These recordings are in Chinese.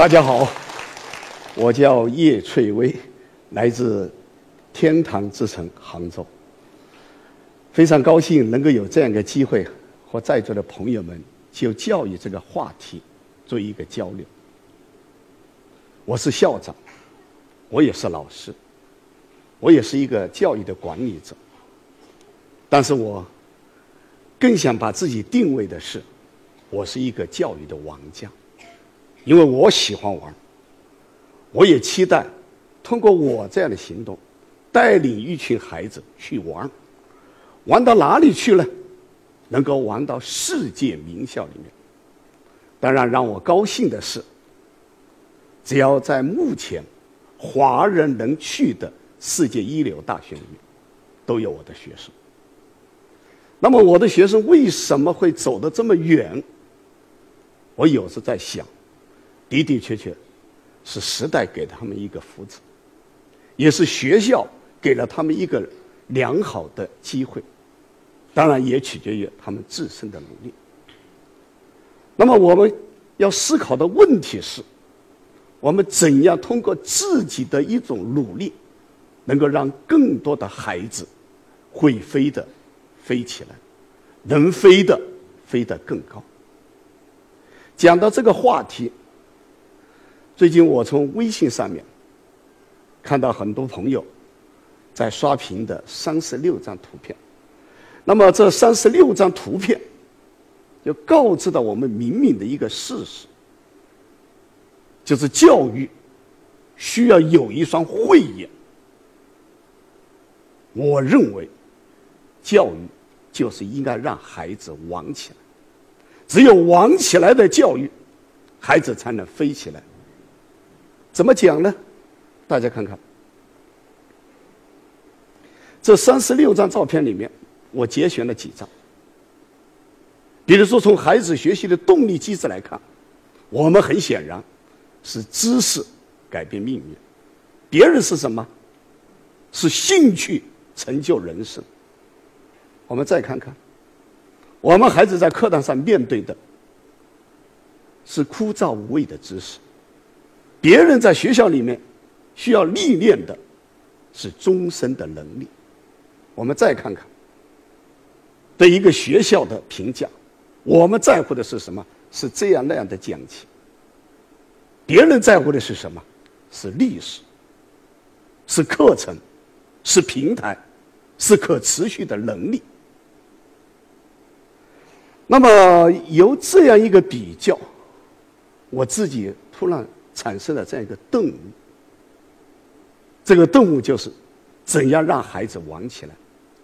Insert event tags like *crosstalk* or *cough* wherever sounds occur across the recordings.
大家好，我叫叶翠薇，来自天堂之城杭州。非常高兴能够有这样一个机会，和在座的朋友们就教育这个话题做一个交流。我是校长，我也是老师，我也是一个教育的管理者。但是我更想把自己定位的是，我是一个教育的王将。因为我喜欢玩，我也期待通过我这样的行动，带领一群孩子去玩，玩到哪里去呢？能够玩到世界名校里面。当然，让我高兴的是，只要在目前华人能去的世界一流大学里面，都有我的学生。那么，我的学生为什么会走得这么远？我有时在想。的的确确，是时代给他们一个福祉，也是学校给了他们一个良好的机会，当然也取决于他们自身的努力。那么我们要思考的问题是：我们怎样通过自己的一种努力，能够让更多的孩子会飞的飞起来，能飞的飞得更高？讲到这个话题。最近我从微信上面看到很多朋友在刷屏的三十六张图片，那么这三十六张图片就告知了我们明明的一个事实，就是教育需要有一双慧眼。我认为，教育就是应该让孩子玩起来，只有玩起来的教育，孩子才能飞起来。怎么讲呢？大家看看，这三十六张照片里面，我节选了几张。比如说，从孩子学习的动力机制来看，我们很显然是知识改变命运，别人是什么？是兴趣成就人生。我们再看看，我们孩子在课堂上面对的是枯燥无味的知识。别人在学校里面需要历练的是终身的能力。我们再看看对一个学校的评价，我们在乎的是什么？是这样那样的讲题。别人在乎的是什么？是历史，是课程，是平台，是可持续的能力。那么由这样一个比较，我自己突然。产生了这样一个顿悟，这个顿悟就是怎样让孩子玩起来？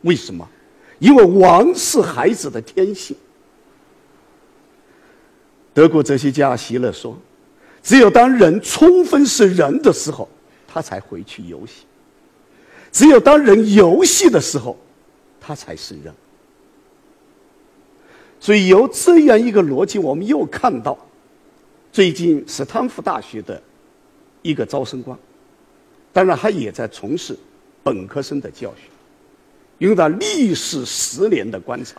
为什么？因为玩是孩子的天性。德国哲学家席勒说：“只有当人充分是人的时候，他才回去游戏；只有当人游戏的时候，他才是人。”所以由这样一个逻辑，我们又看到。最近，斯坦福大学的一个招生官，当然他也在从事本科生的教学，用他历时十年的观察，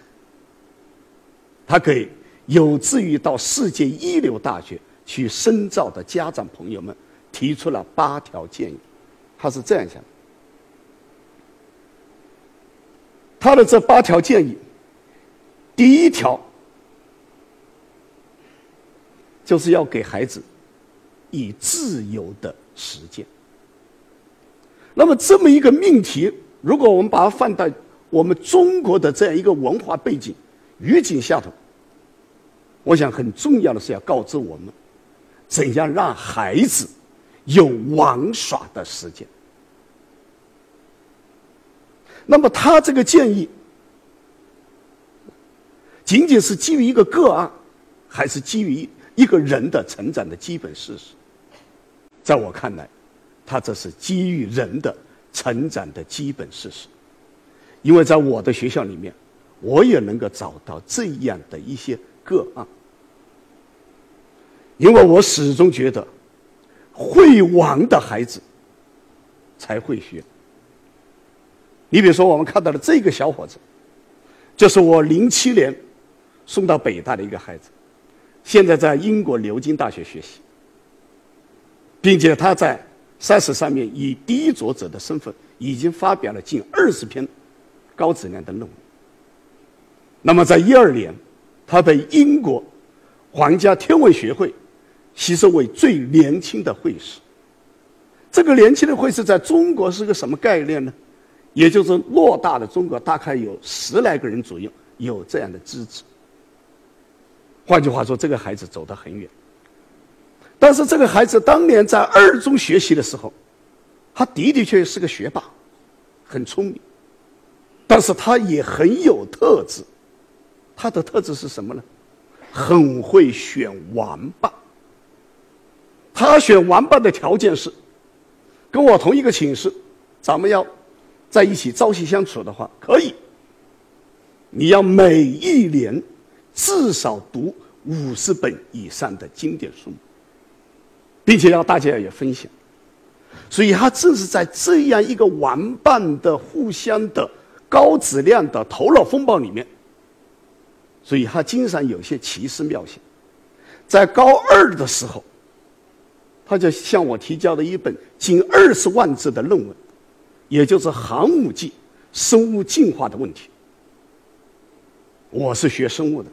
他给有志于到世界一流大学去深造的家长朋友们提出了八条建议。他是这样想：他的这八条建议，第一条。就是要给孩子以自由的时间。那么这么一个命题，如果我们把它放在我们中国的这样一个文化背景语境下头，我想很重要的是要告知我们，怎样让孩子有玩耍的时间。那么他这个建议，仅仅是基于一个个案，还是基于？一个人的成长的基本事实，在我看来，他这是基于人的成长的基本事实。因为在我的学校里面，我也能够找到这样的一些个案。因为我始终觉得，会玩的孩子才会学。你比如说，我们看到的这个小伙子，就是我零七年送到北大的一个孩子。现在在英国牛津大学学习，并且他在赛事上面以第一作者的身份，已经发表了近二十篇高质量的论文。那么在一二年，他被英国皇家天文学会吸收为最年轻的会士。这个年轻的会士在中国是个什么概念呢？也就是偌大的中国，大概有十来个人左右有这样的资质。换句话说，这个孩子走得很远。但是这个孩子当年在二中学习的时候，他的的确确是个学霸，很聪明，但是他也很有特质。他的特质是什么呢？很会选玩伴。他选玩伴的条件是，跟我同一个寝室，咱们要。在一起朝夕相处的话，可以。你要每一年至少读五十本以上的经典书目，并且要大家也分享。所以他正是在这样一个玩伴的互相的高质量的头脑风暴里面，所以他经常有些奇思妙想。在高二的时候，他就向我提交了一本近二十万字的论文。也就是寒武纪生物进化的问题。我是学生物的，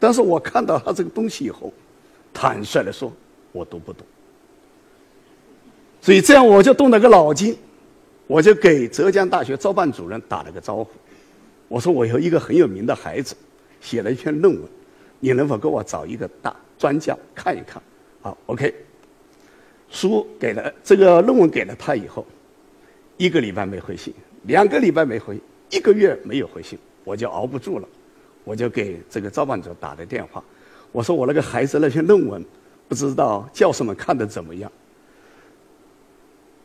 但是我看到他这个东西以后，坦率的说，我读不懂。所以这样我就动了个脑筋，我就给浙江大学招办主任打了个招呼，我说我有一个很有名的孩子，写了一篇论文，你能否给我找一个大专家看一看？好，OK。书给了这个论文给了他以后。一个礼拜没回信，两个礼拜没回，一个月没有回信，我就熬不住了，我就给这个招办者打了电话，我说我那个孩子那篇论文，不知道教授们看的怎么样。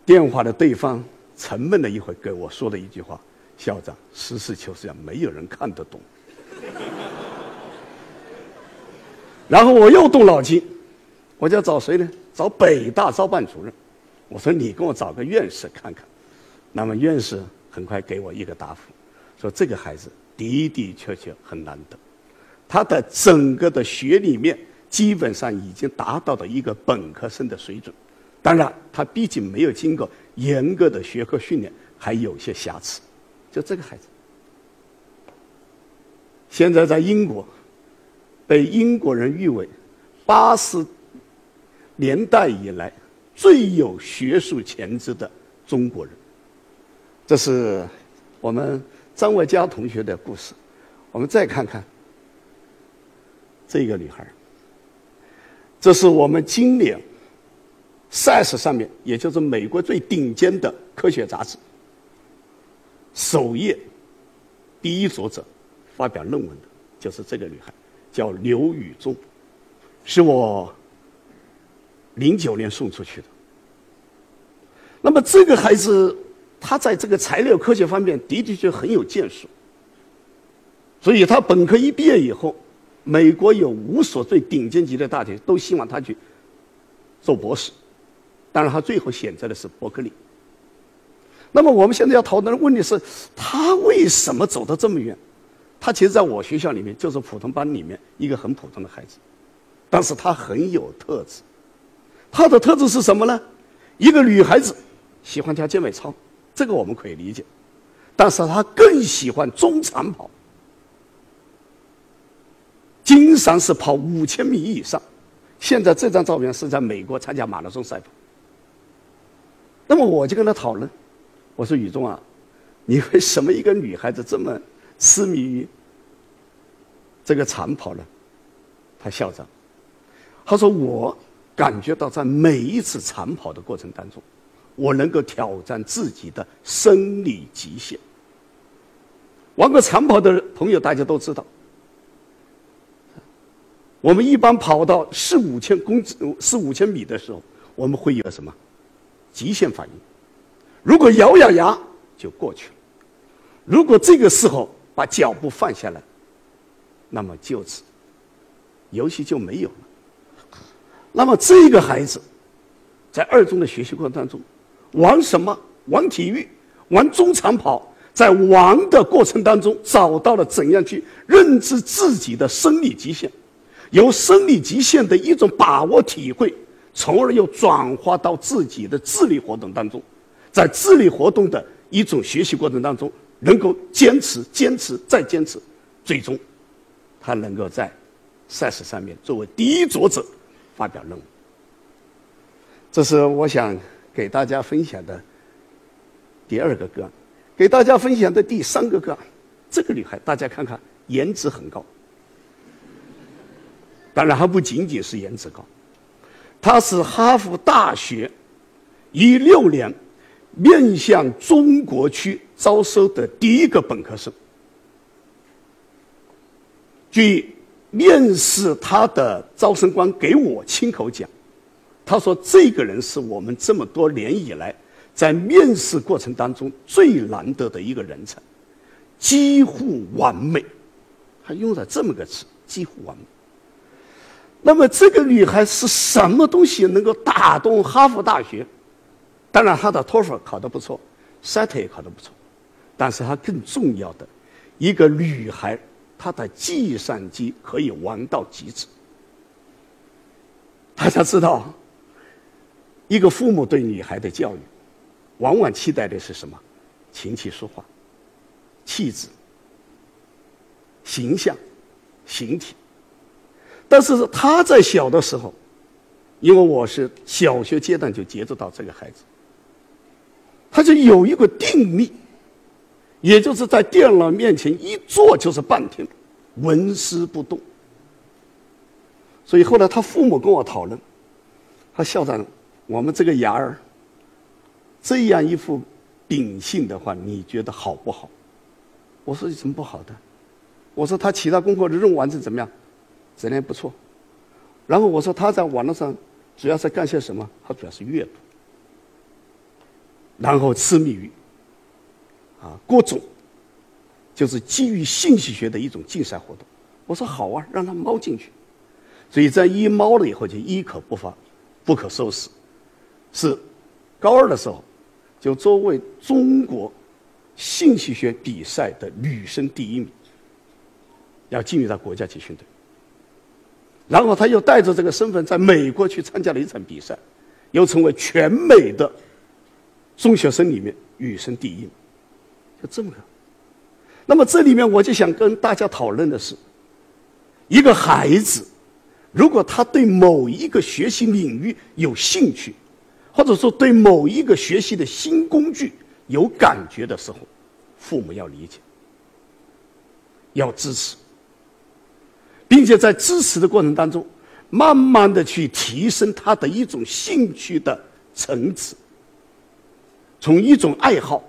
电话的对方沉闷了一会，给我说了一句话：“校长，实事求是讲，没有人看得懂。” *laughs* 然后我又动脑筋，我就找谁呢？找北大招办主任，我说你给我找个院士看看。那么院士很快给我一个答复，说这个孩子的的确确很难得，他的整个的学里面基本上已经达到了一个本科生的水准，当然他毕竟没有经过严格的学科训练，还有些瑕疵。就这个孩子，现在在英国被英国人誉为八十年代以来最有学术潜质的中国人。这是我们张维佳同学的故事。我们再看看这个女孩这是我们今年《Science》上面，也就是美国最顶尖的科学杂志首页第一作者发表论文的，就是这个女孩，叫刘宇中，是我零九年送出去的。那么这个孩子。他在这个材料科学方面的的确很有建树，所以他本科一毕业以后，美国有五所最顶尖级的大学都希望他去做博士，当然他最后选择的是伯克利。那么我们现在要讨论的问题是，他为什么走得这么远？他其实在我学校里面就是普通班里面一个很普通的孩子，但是他很有特质。他的特质是什么呢？一个女孩子喜欢跳健美操。这个我们可以理解，但是他更喜欢中长跑，经常是跑五千米以上。现在这张照片是在美国参加马拉松赛跑。那么我就跟他讨论，我说：“宇中啊，你为什么一个女孩子这么痴迷于这个长跑呢？”他笑着，他说：“我感觉到在每一次长跑的过程当中。”我能够挑战自己的生理极限。玩过长跑的朋友，大家都知道，我们一般跑到四五千公四五千米的时候，我们会有什么极限反应？如果咬咬牙就过去了；如果这个时候把脚步放下来，那么就此游戏就没有了。那么这个孩子在二中的学习过程当中。玩什么？玩体育，玩中长跑，在玩的过程当中，找到了怎样去认知自己的生理极限，由生理极限的一种把握体会，从而又转化到自己的智力活动当中，在智力活动的一种学习过程当中，能够坚持、坚持再坚持，最终，他能够在赛事上面作为第一作者发表论文。这是我想给大家分享的第二个个案，给大家分享的第三个个案。这个女孩，大家看看，颜值很高。当然，还不仅仅是颜值高，她是哈佛大学一六年面向中国区招收的第一个本科生。据面试他的招生官给我亲口讲，他说：“这个人是我们这么多年以来在面试过程当中最难得的一个人才，几乎完美。”他用了这么个词：“几乎完美。”那么这个女孩是什么东西能够打动哈佛大学？当然，她的托福考得不错，SAT 也考得不错，但是她更重要的一个女孩，她的计算机可以玩到极致。大家知道，一个父母对女孩的教育，往往期待的是什么？琴棋书画、气质、形象、形体。但是他在小的时候，因为我是小学阶段就接触到这个孩子，他就有一个定力，也就是在电脑面前一坐就是半天，纹丝不动。所以后来他父母跟我讨论，他校长，我们这个伢儿这样一副秉性的话，你觉得好不好？我说有什么不好的？我说他其他功课的任务完成怎么样？质量不错，然后我说他在网络上主要是干些什么？他主要是阅读，然后痴迷于啊各种就是基于信息学的一种竞赛活动。我说好啊，让他猫进去。所以在一猫了以后就一可不发，不可收拾。是高二的时候，就作为中国信息学比赛的女生第一名，要进入到国家集训队。然后他又带着这个身份，在美国去参加了一场比赛，又成为全美的中学生里面女生第一，就这么个。那么这里面我就想跟大家讨论的是，一个孩子，如果他对某一个学习领域有兴趣，或者说对某一个学习的新工具有感觉的时候，父母要理解，要支持。并且在支持的过程当中，慢慢的去提升他的一种兴趣的层次，从一种爱好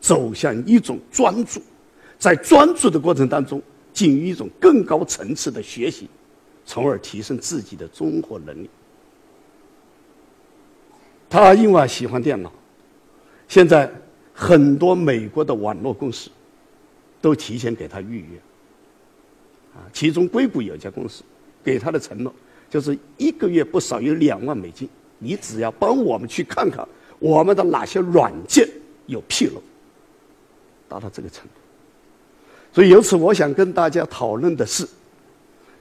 走向一种专注，在专注的过程当中进入一种更高层次的学习，从而提升自己的综合能力。他因为喜欢电脑，现在很多美国的网络公司都提前给他预约。啊，其中硅谷有一家公司，给他的承诺就是一个月不少于两万美金，你只要帮我们去看看我们的哪些软件有纰漏，达到这个程度。所以由此，我想跟大家讨论的是，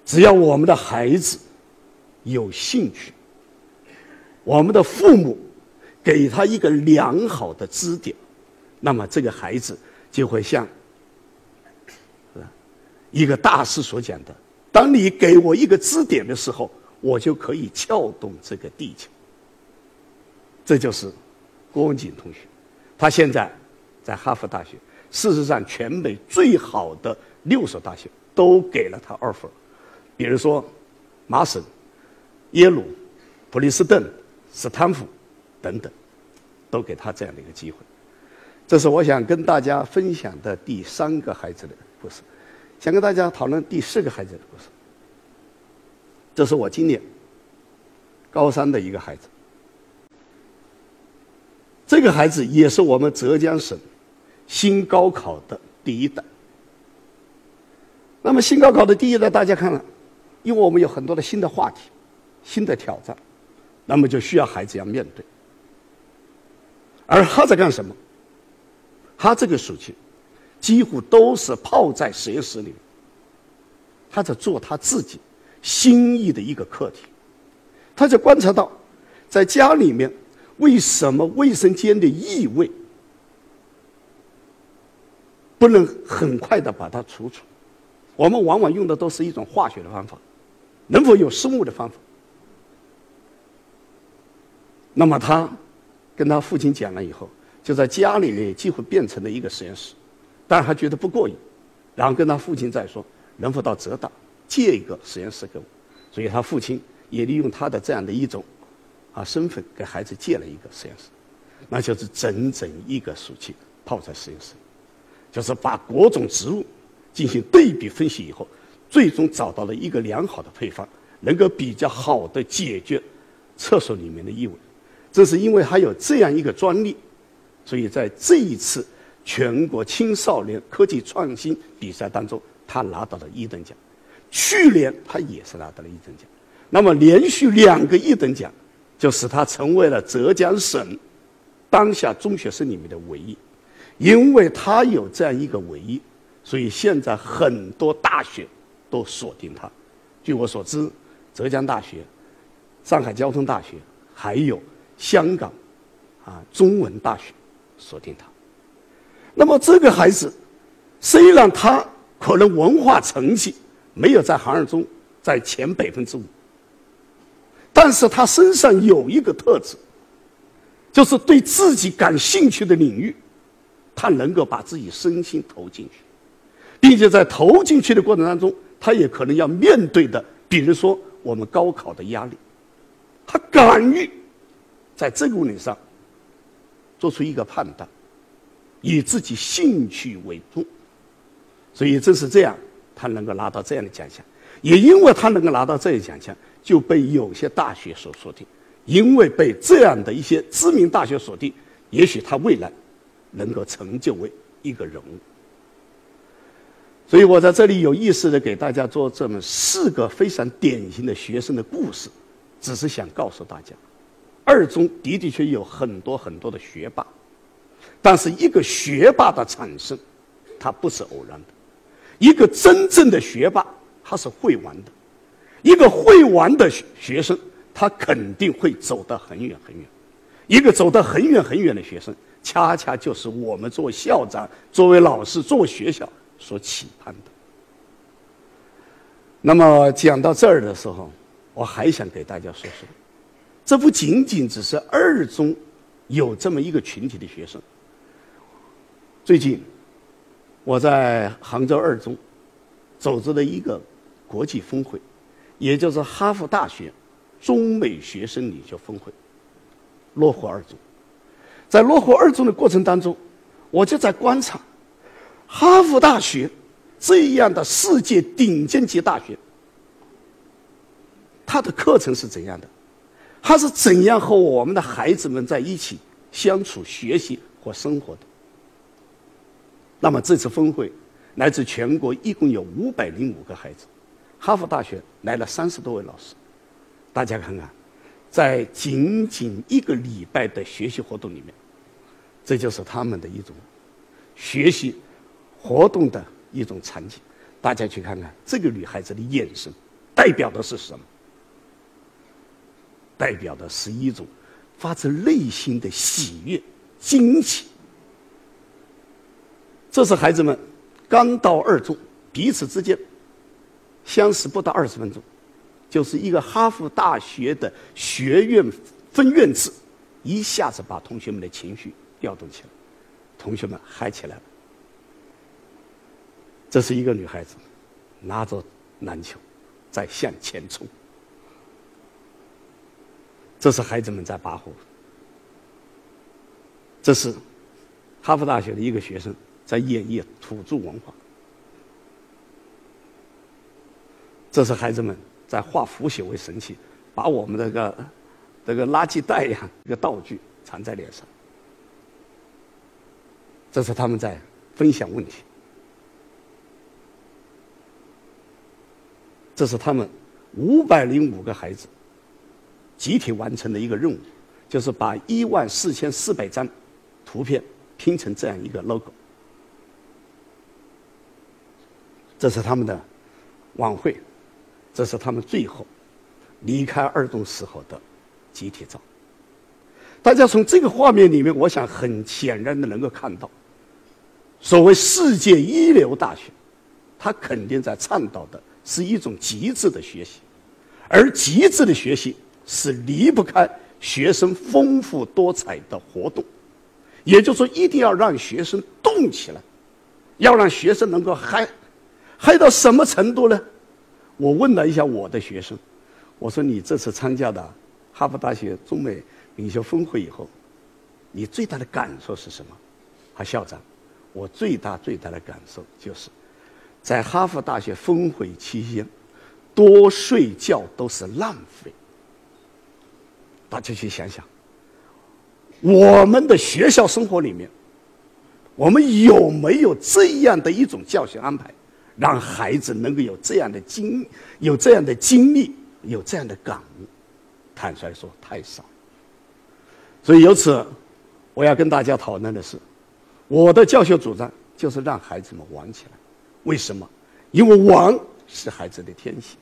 只要我们的孩子有兴趣，我们的父母给他一个良好的支点，那么这个孩子就会像。一个大师所讲的：“当你给我一个支点的时候，我就可以撬动这个地球。”这就是郭文景同学，他现在在哈佛大学。事实上，全美最好的六所大学都给了他 offer，比如说麻省、耶鲁、普林斯顿、斯坦福等等，都给他这样的一个机会。这是我想跟大家分享的第三个孩子的故事。想跟大家讨论第四个孩子的故事。这是我今年高三的一个孩子。这个孩子也是我们浙江省新高考的第一代。那么新高考的第一代，大家看了，因为我们有很多的新的话题、新的挑战，那么就需要孩子要面对。而他在干什么？他这个暑期。几乎都是泡在实验室里，他在做他自己心意的一个课题，他就观察到在家里面，为什么卫生间的异味不能很快的把它除除？我们往往用的都是一种化学的方法，能否有生物的方法？那么他跟他父亲讲了以后，就在家里面几乎变成了一个实验室，但是他觉得不过瘾，然后跟他父亲再说，能否到浙大借一个实验室给我？所以他父亲也利用他的这样的一种啊身份，给孩子借了一个实验室，那就是整整一个暑期泡在实验室，就是把各种植物进行对比分析以后，最终找到了一个良好的配方，能够比较好的解决厕所里面的异味。正是因为他有这样一个专利，所以在这一次全国青少年科技创新比赛当中，他拿到了一等奖。去年他也是拿到了一等奖，那么连续两个一等奖，就使他成为了浙江省当下中学生里面的唯一。因为他有这样一个唯一，所以现在很多大学都锁定他。据我所知，浙江大学、上海交通大学还有香港啊中文大学锁定他。那么这个孩子，虽然他可能文化成绩，没有在行业中在前百分之五，但是他身上有一个特质，就是对自己感兴趣的领域，他能够把自己身心投进去，并且在投进去的过程当中，他也可能要面对的，比如说我们高考的压力，他敢于在这个问题上做出一个判断，以自己兴趣为重，所以正是这样。他能够拿到这样的奖项，也因为他能够拿到这些奖项，就被有些大学所锁定。因为被这样的一些知名大学锁定，也许他未来能够成就为一个人物。所以我在这里有意识的给大家做这么四个非常典型的学生的故事，只是想告诉大家，二中的的确有很多很多的学霸，但是一个学霸的产生，它不是偶然的。一个真正的学霸，他是会玩的；一个会玩的学生，他肯定会走得很远很远。一个走得很远很远的学生，恰恰就是我们作为校长、作为老师、作为学校所期盼的。那么讲到这儿的时候，我还想给大家说说，这不仅仅只是二中有这么一个群体的学生。最近。我在杭州二中组织了一个国际峰会，也就是哈佛大学中美学生领袖峰会，落户二中。在落户二中的过程当中，我就在观察哈佛大学这样的世界顶尖级大学，它的课程是怎样的？他是怎样和我们的孩子们在一起相处、学习和生活的？那么这次峰会来自全国，一共有五百零五个孩子。哈佛大学来了三十多位老师，大家看看，在仅仅一个礼拜的学习活动里面，这就是他们的一种学习活动的一种场景。大家去看看这个女孩子的眼神，代表的是什么？代表的是一种发自内心的喜悦、惊喜。这是孩子们刚到二中，彼此之间相识不到二十分钟，就是一个哈佛大学的学院分院制，一下子把同学们的情绪调动起来，同学们嗨起来了。这是一个女孩子，拿着篮球在向前冲。这是孩子们在拔河。这是哈佛大学的一个学生。在演绎土著文化，这是孩子们在化腐朽为神奇，把我们这个这个垃圾袋呀一个道具藏在脸上。这是他们在分享问题，这是他们五百零五个孩子集体完成的一个任务，就是把一万四千四百张图片拼成这样一个 logo。这是他们的晚会，这是他们最后离开二中时候的集体照。大家从这个画面里面，我想很显然的能够看到，所谓世界一流大学，它肯定在倡导的是一种极致的学习，而极致的学习是离不开学生丰富多彩的活动，也就是说，一定要让学生动起来，要让学生能够嗨，嗨到什么程度呢？我问了一下我的学生，我说你这次参加的哈佛大学中美领袖峰会以后，你最大的感受是什么？他，校长，我最大最大的感受就是，在哈佛大学峰会期间，多睡觉都是浪费。大家去想想，我们的学校生活里面，我们有没有这样的一种教学安排？让孩子能够有这样的经、有这样的经历、有这样的感悟，坦率说太少。所以由此，我要跟大家讨论的是，我的教学主张就是让孩子们玩起来。为什么？因为玩是孩子的天性，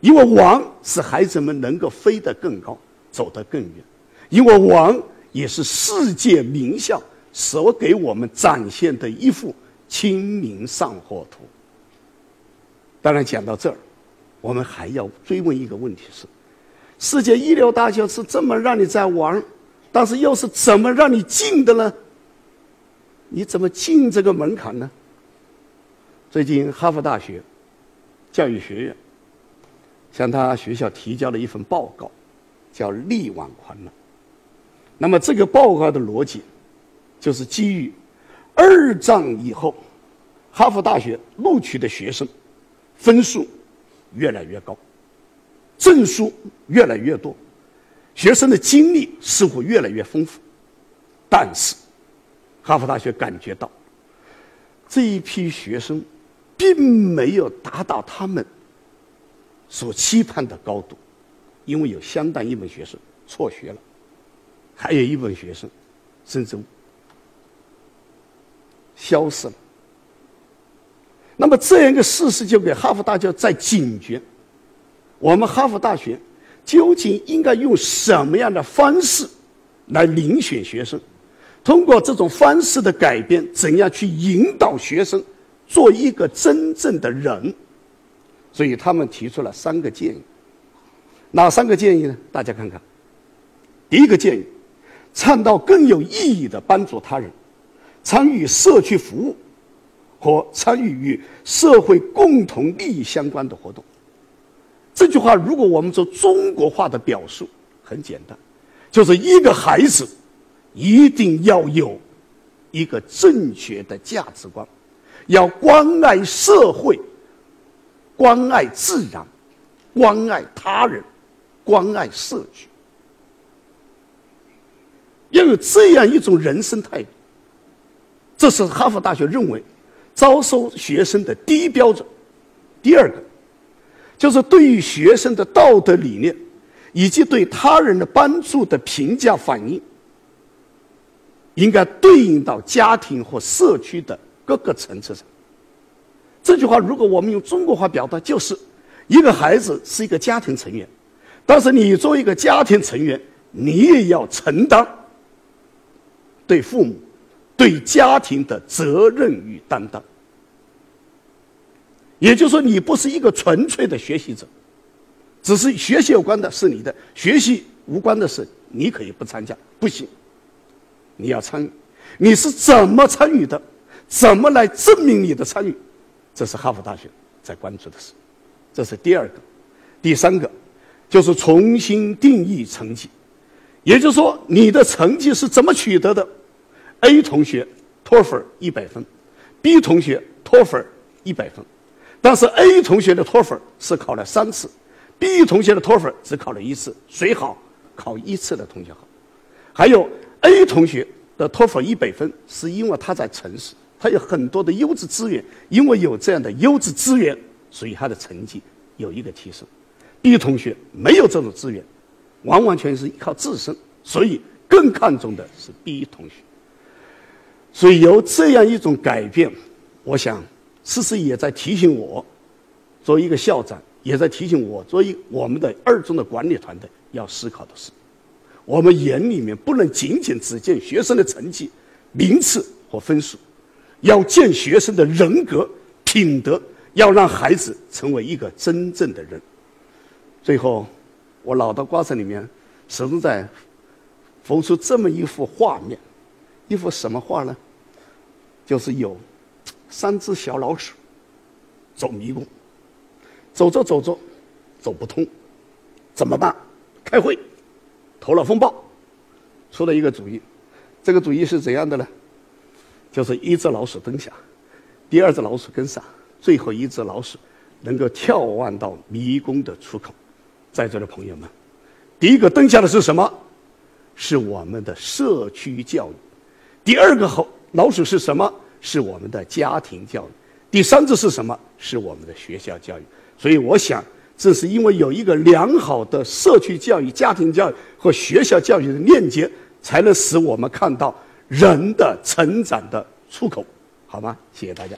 因为玩是孩子们能够飞得更高、走得更远，因为玩也是世界名校所给我们展现的一幅清明上河图。当然，讲到这儿，我们还要追问一个问题：是世界一流大学是这么让你在玩，但是又是怎么让你进的呢？你怎么进这个门槛呢？最近，哈佛大学教育学院向他学校提交了一份报告，叫“力挽狂澜”。那么，这个报告的逻辑就是基于二战以后哈佛大学录取的学生。分数越来越高，证书越来越多，学生的经历似乎越来越丰富，但是，哈佛大学感觉到这一批学生并没有达到他们所期盼的高度，因为有相当一部分学生辍学了，还有一部分学生甚至消失了。那么这样一个事实就给哈佛大学在警觉：我们哈佛大学究竟应该用什么样的方式来遴选学生？通过这种方式的改变，怎样去引导学生做一个真正的人？所以他们提出了三个建议。哪三个建议呢？大家看看。第一个建议：倡导更有意义的帮助他人，参与社区服务。和参与与社会共同利益相关的活动。这句话，如果我们做中国化的表述，很简单，就是一个孩子一定要有一个正确的价值观，要关爱社会、关爱自然、关爱他人、关爱社区，要有这样一种人生态度。这是哈佛大学认为。招收学生的第一标准，第二个，就是对于学生的道德理念，以及对他人的帮助的评价反应，应该对应到家庭和社区的各个层次上。这句话如果我们用中国话表达，就是一个孩子是一个家庭成员，但是你作为一个家庭成员，你也要承担对父母。对家庭的责任与担当，也就是说，你不是一个纯粹的学习者，只是学习有关的是你的，学习无关的事你可以不参加，不行，你要参与。你是怎么参与的？怎么来证明你的参与？这是哈佛大学在关注的事。这是第二个，第三个就是重新定义成绩，也就是说，你的成绩是怎么取得的？A 同学托福一百分，B 同学托福一百分，但是 A 同学的托福是考了三次，B 同学的托福只考了一次，谁好？考一次的同学好。还有 A 同学的托福一百分，是因为他在城市，他有很多的优质资源，因为有这样的优质资源，所以他的成绩有一个提升。B 同学没有这种资源，完完全是依靠自身，所以更看重的是 B 同学。所以由这样一种改变，我想，事实也在提醒我，作为一个校长，也在提醒我，作为我们的二中的管理团队要思考的是：我们眼里面不能仅仅只见学生的成绩、名次和分数，要见学生的人格、品德，要让孩子成为一个真正的人。最后，我脑袋瓜子里面始终在浮出这么一幅画面，一幅什么画呢？就是有三只小老鼠走迷宫，走着走着走不通，怎么办？开会。头脑风暴，出了一个主意，这个主意是怎样的呢？就是一只老鼠蹲下，第二只老鼠跟上，最后一只老鼠能够眺望到迷宫的出口。在座的朋友们，第一个蹲下的是什么？是我们的社区教育。第二个猴老鼠是什么？是我们的家庭教育。第三只是什么？是我们的学校教育。所以我想。正是因为有一个良好的社区教育、家庭教育和学校教育的链接，才能使我们看到人的成长的出口，好吗？谢谢大家。